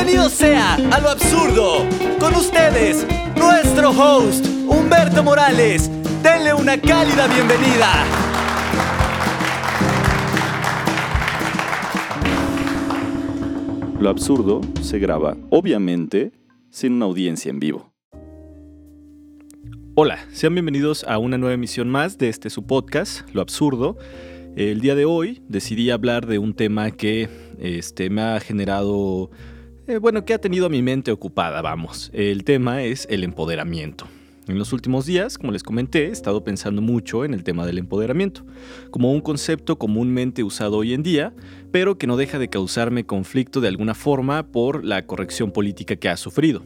Bienvenido sea a lo absurdo. Con ustedes, nuestro host, Humberto Morales. Denle una cálida bienvenida. Lo absurdo se graba, obviamente, sin una audiencia en vivo. Hola, sean bienvenidos a una nueva emisión más de este su podcast, Lo Absurdo. El día de hoy decidí hablar de un tema que este, me ha generado, eh, bueno, que ha tenido mi mente ocupada, vamos. El tema es el empoderamiento. En los últimos días, como les comenté, he estado pensando mucho en el tema del empoderamiento, como un concepto comúnmente usado hoy en día, pero que no deja de causarme conflicto de alguna forma por la corrección política que ha sufrido.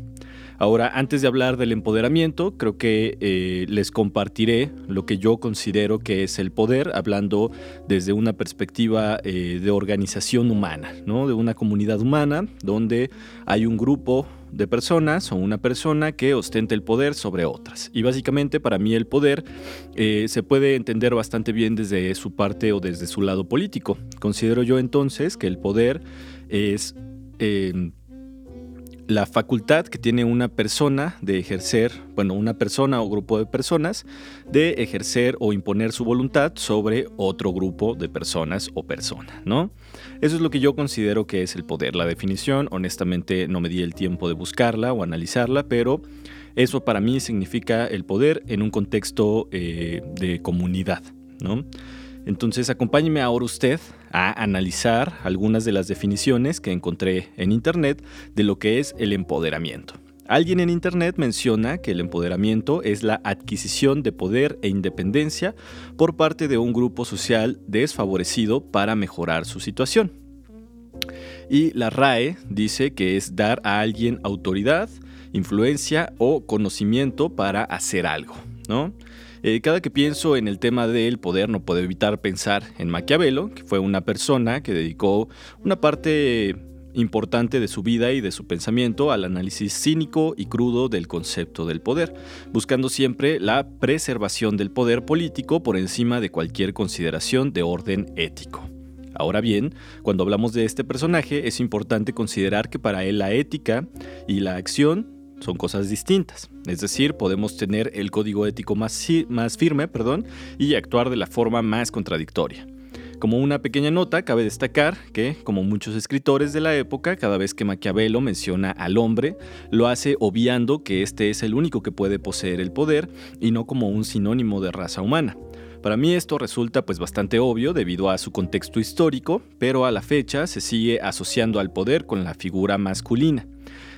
Ahora, antes de hablar del empoderamiento, creo que eh, les compartiré lo que yo considero que es el poder, hablando desde una perspectiva eh, de organización humana, ¿no? de una comunidad humana donde hay un grupo de personas o una persona que ostenta el poder sobre otras. Y básicamente para mí el poder eh, se puede entender bastante bien desde su parte o desde su lado político. Considero yo entonces que el poder es la facultad que tiene una persona de ejercer, bueno, una persona o grupo de personas, de ejercer o imponer su voluntad sobre otro grupo de personas o persona, ¿no? Eso es lo que yo considero que es el poder. La definición, honestamente, no me di el tiempo de buscarla o analizarla, pero eso para mí significa el poder en un contexto eh, de comunidad, ¿no? Entonces acompáñeme ahora usted a analizar algunas de las definiciones que encontré en Internet de lo que es el empoderamiento. Alguien en Internet menciona que el empoderamiento es la adquisición de poder e independencia por parte de un grupo social desfavorecido para mejorar su situación. Y la RAE dice que es dar a alguien autoridad, influencia o conocimiento para hacer algo, ¿no? Eh, cada que pienso en el tema del poder no puedo evitar pensar en Maquiavelo, que fue una persona que dedicó una parte importante de su vida y de su pensamiento al análisis cínico y crudo del concepto del poder, buscando siempre la preservación del poder político por encima de cualquier consideración de orden ético. Ahora bien, cuando hablamos de este personaje es importante considerar que para él la ética y la acción son cosas distintas. Es decir, podemos tener el código ético más, firme perdón, y actuar de la forma más contradictoria. Como una pequeña nota, cabe destacar que, como muchos escritores de la época, cada vez que Maquiavelo menciona al hombre, lo hace obviando que este es el único que puede poseer el poder y no como un sinónimo de raza humana. Para mí esto resulta pues bastante obvio debido a su contexto histórico, pero a la fecha se sigue asociando al poder con la figura masculina.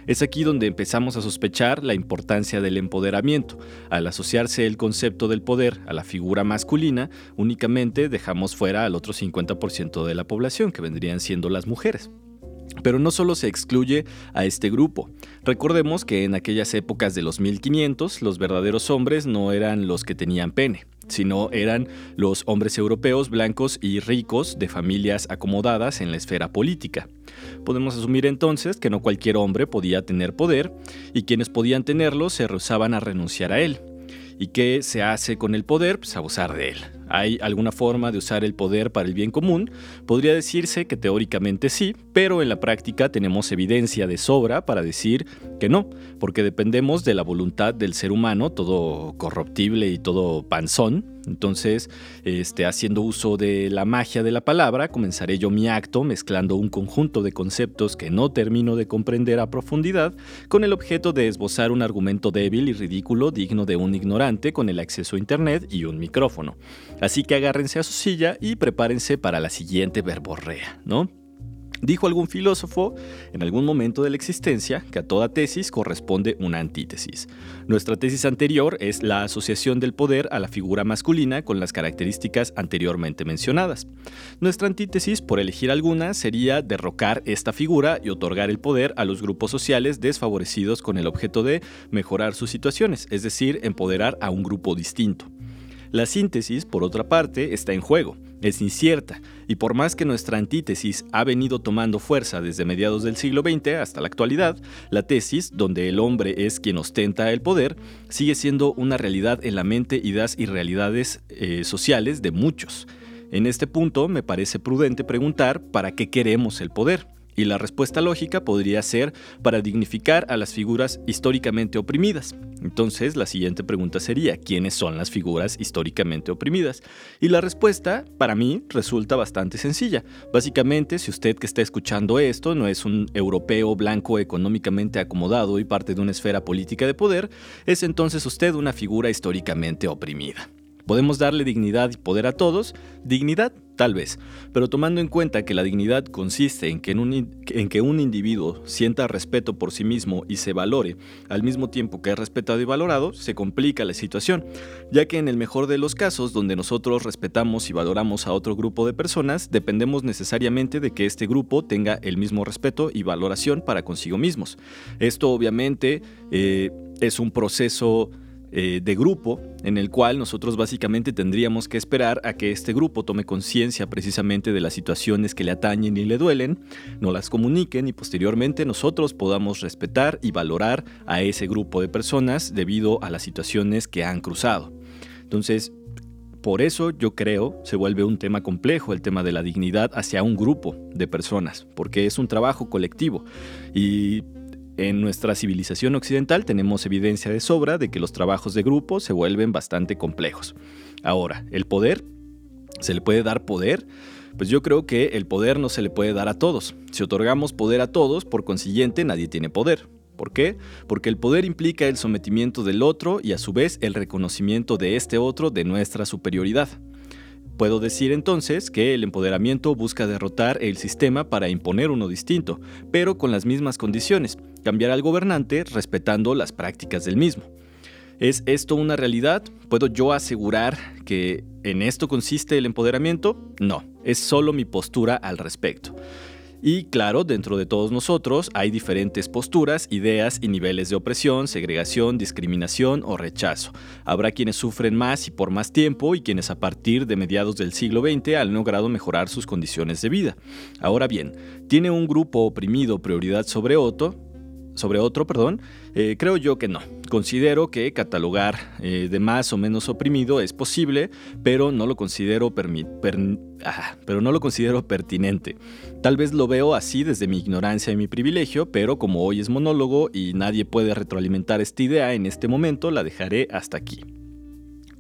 Es aquí donde empezamos a sospechar la importancia del empoderamiento. Al asociarse el concepto del poder a la figura masculina, únicamente dejamos fuera al otro 50% de la población, que vendrían siendo las mujeres. Pero no solo se excluye a este grupo. Recordemos que en aquellas épocas de los 1500 los verdaderos hombres no eran los que tenían pene, sino eran los hombres europeos blancos y ricos de familias acomodadas en la esfera política. Podemos asumir entonces que no cualquier hombre podía tener poder y quienes podían tenerlo se rehusaban a renunciar a él. ¿Y qué se hace con el poder? Pues abusar de él. ¿Hay alguna forma de usar el poder para el bien común? Podría decirse que teóricamente sí, pero en la práctica tenemos evidencia de sobra para decir que no, porque dependemos de la voluntad del ser humano, todo corruptible y todo panzón, entonces, este, haciendo uso de la magia de la palabra, comenzaré yo mi acto mezclando un conjunto de conceptos que no termino de comprender a profundidad, con el objeto de esbozar un argumento débil y ridículo digno de un ignorante con el acceso a Internet y un micrófono. Así que agárrense a su silla y prepárense para la siguiente verborrea, ¿no? Dijo algún filósofo en algún momento de la existencia que a toda tesis corresponde una antítesis. Nuestra tesis anterior es la asociación del poder a la figura masculina con las características anteriormente mencionadas. Nuestra antítesis, por elegir alguna, sería derrocar esta figura y otorgar el poder a los grupos sociales desfavorecidos con el objeto de mejorar sus situaciones, es decir, empoderar a un grupo distinto. La síntesis, por otra parte, está en juego, es incierta, y por más que nuestra antítesis ha venido tomando fuerza desde mediados del siglo XX hasta la actualidad, la tesis, donde el hombre es quien ostenta el poder, sigue siendo una realidad en la mente, ideas y realidades eh, sociales de muchos. En este punto me parece prudente preguntar para qué queremos el poder Y la respuesta lógica podría ser para dignificar a las figuras históricamente oprimidas. Entonces, la siguiente pregunta sería, ¿quiénes son las figuras históricamente oprimidas? Y la respuesta, para mí, resulta bastante sencilla. Básicamente, si usted que está escuchando esto no es un europeo blanco económicamente acomodado y parte de una esfera política de poder, es entonces usted una figura históricamente oprimida. ¿Podemos darle dignidad y poder a todos? Dignidad, tal vez, pero tomando en cuenta que la dignidad consiste en que, un individuo sienta respeto por sí mismo y se valore, al mismo tiempo que es respetado y valorado, se complica la situación, ya que en el mejor de los casos, donde nosotros respetamos y valoramos a otro grupo de personas, dependemos necesariamente de que este grupo tenga el mismo respeto y valoración para consigo mismos. Esto obviamente eh, es un proceso eh, de grupo en el cual nosotros básicamente tendríamos que esperar a que este grupo tome conciencia precisamente de las situaciones que le atañen y le duelen, no las comuniquen y posteriormente nosotros podamos respetar y valorar a ese grupo de personas debido a las situaciones que han cruzado. Entonces, por eso yo creo se vuelve un tema complejo el tema de la dignidad hacia un grupo de personas, porque es un trabajo colectivo y en nuestra civilización occidental tenemos evidencia de sobra de que los trabajos de grupo se vuelven bastante complejos. Ahora, ¿el poder? ¿Se le puede dar poder? Pues yo creo que el poder no se le puede dar a todos. Si otorgamos poder a todos, por consiguiente nadie tiene poder. ¿Por qué? Porque el poder implica el sometimiento del otro y a su vez el reconocimiento de este otro de nuestra superioridad. Puedo decir entonces que el empoderamiento busca derrotar el sistema para imponer uno distinto, pero con las mismas condiciones, cambiar al gobernante respetando las prácticas del mismo. ¿Es esto una realidad? ¿Puedo yo asegurar que en esto consiste el empoderamiento? No, es solo mi postura al respecto. Y claro, dentro de todos nosotros hay diferentes posturas, ideas y niveles de opresión, segregación, discriminación o rechazo. Habrá quienes sufren más y por más tiempo y quienes a partir de mediados del siglo XX han logrado mejorar sus condiciones de vida. Ahora bien, ¿tiene un grupo oprimido prioridad sobre otro? Sobre otro, perdón, eh, creo yo que no. Considero que catalogar eh, de más o menos oprimido es posible, pero no lo considero ah, pero no lo considero pertinente. Tal vez lo veo así desde mi ignorancia y mi privilegio, pero como hoy es monólogo y nadie puede retroalimentar esta idea en este momento, la dejaré hasta aquí.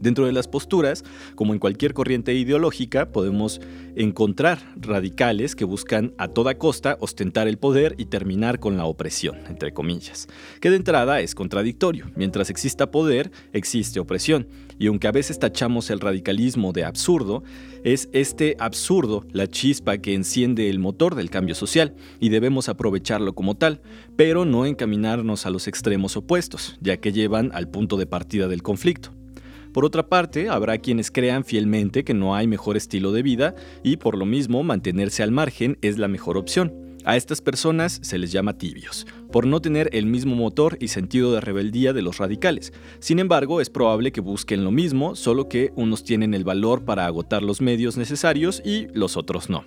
Dentro de las posturas, como en cualquier corriente ideológica, podemos encontrar radicales que buscan a toda costa ostentar el poder y terminar con la opresión, entre comillas, que de entrada es contradictorio. Mientras exista poder, existe opresión, y aunque a veces tachamos el radicalismo de absurdo, es este absurdo la chispa que enciende el motor del cambio social, y debemos aprovecharlo como tal, pero no encaminarnos a los extremos opuestos, ya que llevan al punto de partida del conflicto. Por otra parte, habrá quienes crean fielmente que no hay mejor estilo de vida y por lo mismo mantenerse al margen es la mejor opción. A estas personas se les llama tibios, por no tener el mismo motor y sentido de rebeldía de los radicales. Sin embargo, es probable que busquen lo mismo, solo que unos tienen el valor para agotar los medios necesarios y los otros no.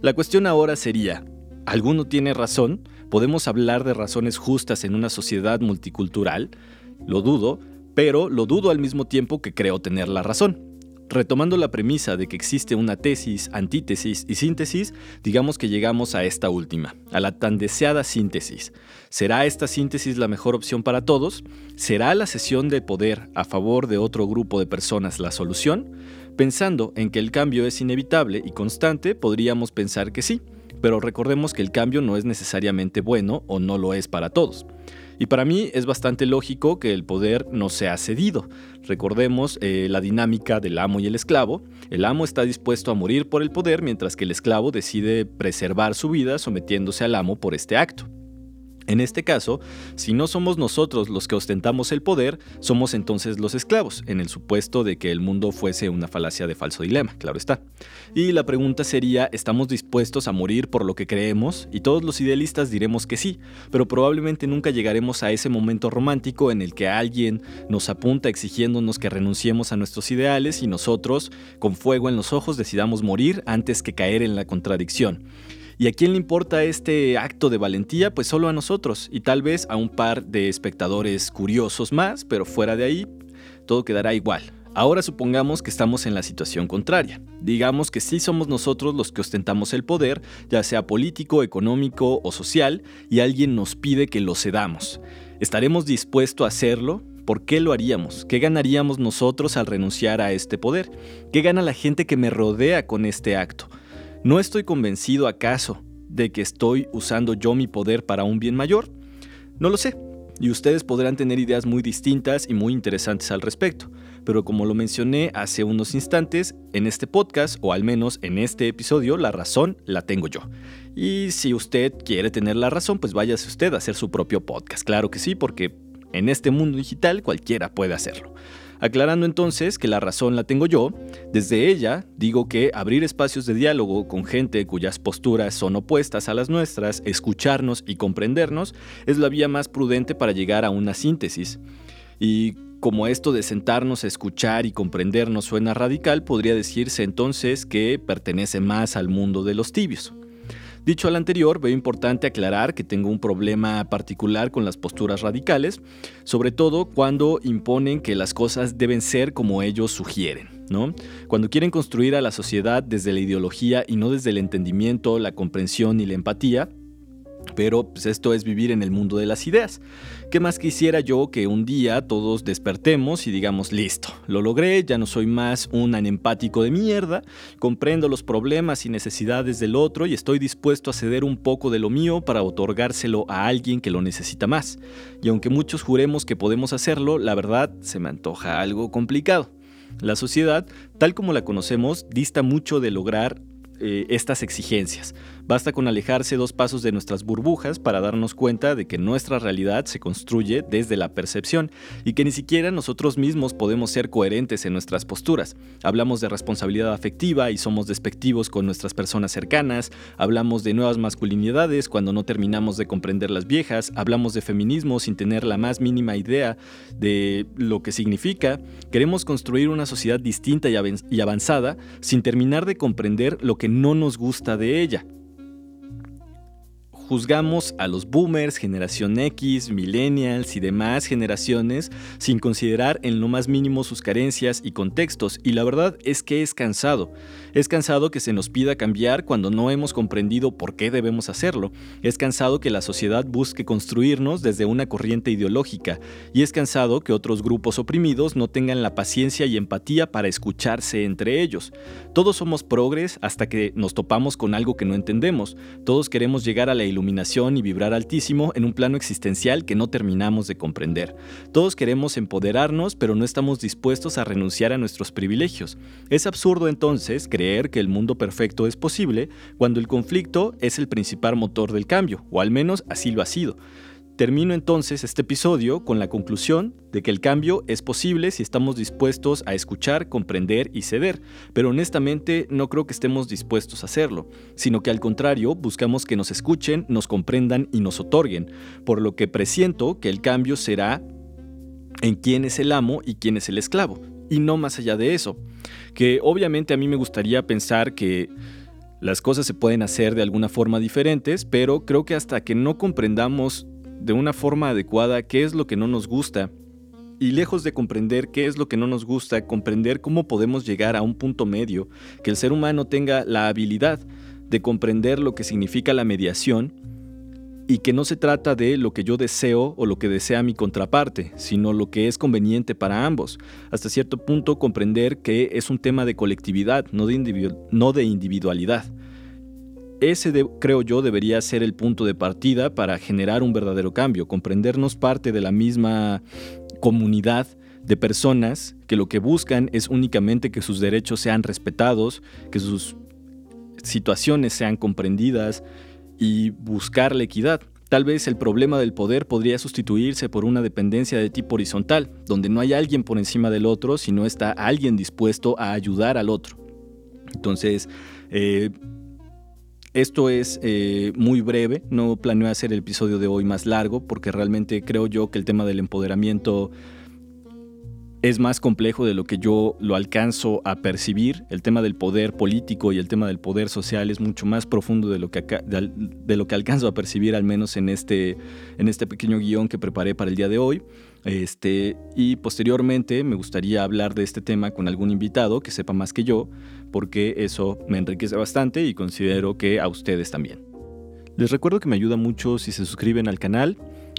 La cuestión ahora sería, ¿alguno tiene razón? ¿Podemos hablar de razones justas en una sociedad multicultural? Lo dudo, pero lo dudo al mismo tiempo que creo tener la razón. Retomando la premisa de que existe una tesis, antítesis y síntesis, digamos que llegamos a esta última, a la tan deseada síntesis. ¿Será esta síntesis la mejor opción para todos? ¿Será la cesión de poder a favor de otro grupo de personas la solución? Pensando en que el cambio es inevitable y constante, podríamos pensar que sí, pero recordemos que el cambio no es necesariamente bueno o no lo es para todos. Y para mí es bastante lógico que el poder no sea cedido. Recordemos eh, la dinámica del amo y el esclavo. El amo está dispuesto a morir por el poder mientras que el esclavo decide preservar su vida sometiéndose al amo por este acto. En este caso, si no somos nosotros los que ostentamos el poder, somos entonces los esclavos, en el supuesto de que el mundo fuese una falacia de falso dilema, claro está. Y la pregunta sería, ¿estamos dispuestos a morir por lo que creemos? Y todos los idealistas diremos que sí, pero probablemente nunca llegaremos a ese momento romántico en el que alguien nos apunta exigiéndonos que renunciemos a nuestros ideales y nosotros, con fuego en los ojos, decidamos morir antes que caer en la contradicción. ¿Y a quién le importa este acto de valentía? Pues solo a nosotros y tal vez a un par de espectadores curiosos más, pero fuera de ahí todo quedará igual. Ahora supongamos que estamos en la situación contraria. Digamos que sí somos nosotros los que ostentamos el poder, ya sea político, económico o social, y alguien nos pide que lo cedamos. ¿Estaremos dispuestos a hacerlo? ¿Por qué lo haríamos? ¿Qué ganaríamos nosotros al renunciar a este poder? ¿Qué gana la gente que me rodea con este acto? ¿No estoy convencido acaso de que estoy usando yo mi poder para un bien mayor? No lo sé, y ustedes podrán tener ideas muy distintas y muy interesantes al respecto, pero como lo mencioné hace unos instantes, en este podcast, o al menos en este episodio, la razón la tengo yo. Y si usted quiere tener la razón, pues váyase usted a hacer su propio podcast, claro que sí, porque en este mundo digital cualquiera puede hacerlo. Aclarando entonces que la razón la tengo yo, desde ella digo que abrir espacios de diálogo con gente cuyas posturas son opuestas a las nuestras, escucharnos y comprendernos, es la vía más prudente para llegar a una síntesis. Y como esto de sentarnos a escuchar y comprendernos suena radical, podría decirse entonces que pertenece más al mundo de los tibios. Dicho al anterior, veo importante aclarar que tengo un problema particular con las posturas radicales, sobre todo cuando imponen que las cosas deben ser como ellos sugieren. ¿no? Cuando quieren construir a la sociedad desde la ideología y no desde el entendimiento, la comprensión y la empatía, pero pues esto es vivir en el mundo de las ideas. ¿Qué más quisiera yo que un día todos despertemos y digamos, listo, lo logré, ya no soy más un anempático de mierda, comprendo los problemas y necesidades del otro y estoy dispuesto a ceder un poco de lo mío para otorgárselo a alguien que lo necesita más? Y aunque muchos juremos que podemos hacerlo, la verdad se me antoja algo complicado. La sociedad, tal como la conocemos, dista mucho de lograr eh, estas exigencias. Basta con alejarse dos pasos de nuestras burbujas para darnos cuenta de que nuestra realidad se construye desde la percepción y que ni siquiera nosotros mismos podemos ser coherentes en nuestras posturas. Hablamos de responsabilidad afectiva y somos despectivos con nuestras personas cercanas, hablamos de nuevas masculinidades cuando no terminamos de comprender las viejas, hablamos de feminismo sin tener la más mínima idea de lo que significa, queremos construir una sociedad distinta y avanzada sin terminar de comprender lo que no nos gusta de ella. Juzgamos a los boomers, generación X, millennials y demás generaciones sin considerar en lo más mínimo sus carencias y contextos y la verdad es que es cansado. Es cansado que se nos pida cambiar cuando no hemos comprendido por qué debemos hacerlo. Es cansado que la sociedad busque construirnos desde una corriente ideológica y es cansado que otros grupos oprimidos no tengan la paciencia y empatía para escucharse entre ellos. Todos somos progres hasta que nos topamos con algo que no entendemos. Todos queremos llegar a la iluminación y vibrar altísimo en un plano existencial que no terminamos de comprender. Todos queremos empoderarnos, pero no estamos dispuestos a renunciar a nuestros privilegios. Es absurdo entonces creer que el mundo perfecto es posible cuando el conflicto es el principal motor del cambio, o al menos así lo ha sido. Termino entonces este episodio con la conclusión de que el cambio es posible si estamos dispuestos a escuchar, comprender y ceder, pero honestamente no creo que estemos dispuestos a hacerlo, sino que al contrario buscamos que nos escuchen, nos comprendan y nos otorguen, por lo que presiento que el cambio será en quién es el amo y quién es el esclavo, y no más allá de eso, que obviamente a mí me gustaría pensar que las cosas se pueden hacer de alguna forma diferentes, pero creo que hasta que no comprendamos de una forma adecuada qué es lo que no nos gusta y lejos de comprender qué es lo que no nos gusta, comprender cómo podemos llegar a un punto medio, que el ser humano tenga la habilidad de comprender lo que significa la mediación y que no se trata de lo que yo deseo o lo que desea mi contraparte, sino lo que es conveniente para ambos. Hasta cierto punto comprender que es un tema de colectividad, no de, individualidad. Ese creo yo debería ser el punto de partida para generar un verdadero cambio, comprendernos parte de la misma comunidad de personas que lo que buscan es únicamente que sus derechos sean respetados, que sus situaciones sean comprendidas y buscar la equidad. Tal vez el problema del poder podría sustituirse por una dependencia de tipo horizontal, donde no hay alguien por encima del otro, sino está alguien dispuesto a ayudar al otro. Entonces, eh, esto es eh, muy breve, no planeo hacer el episodio de hoy más largo porque realmente creo yo que el tema del empoderamiento es más complejo de lo que yo lo alcanzo a percibir. El tema del poder político y el tema del poder social es mucho más profundo de lo que, de lo que alcanzo a percibir, al menos en este, en este pequeño guion que preparé para el día de hoy. Este, y posteriormente me gustaría hablar de este tema con algún invitado que sepa más que yo, porque eso me enriquece bastante y considero que a ustedes también. Les recuerdo que me ayuda mucho si se suscriben al canal,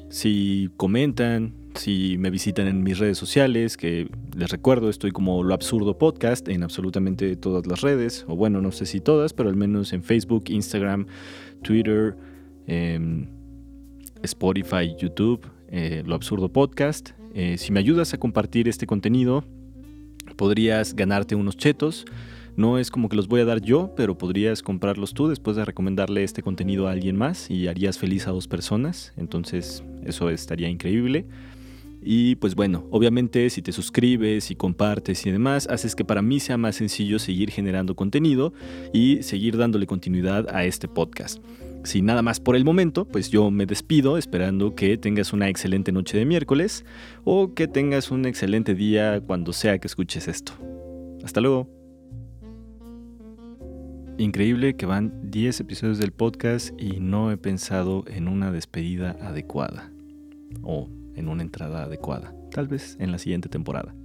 si comentan, si me visitan en mis redes sociales, que les recuerdo, estoy como Lo Absurdo Podcast en absolutamente todas las redes, o bueno, no sé si todas, pero al menos en Facebook, Instagram, Twitter, em, Spotify, YouTube, eh, Lo Absurdo Podcast. Eh, si me ayudas a compartir este contenido, podrías ganarte unos chetos. No es como que los voy a dar yo, pero podrías comprarlos tú después de recomendarle este contenido a alguien más y harías feliz a dos personas. Entonces eso estaría increíble. Y pues bueno, obviamente si te suscribes y compartes y demás, haces que para mí sea más sencillo seguir generando contenido y seguir dándole continuidad a este podcast. Sin nada más por el momento, pues yo me despido esperando que tengas una excelente noche de miércoles o que tengas un excelente día cuando sea que escuches esto. Hasta luego. Increíble que van 10 episodios del podcast y no he pensado en una despedida adecuada. O en una entrada adecuada, tal vez en la siguiente temporada.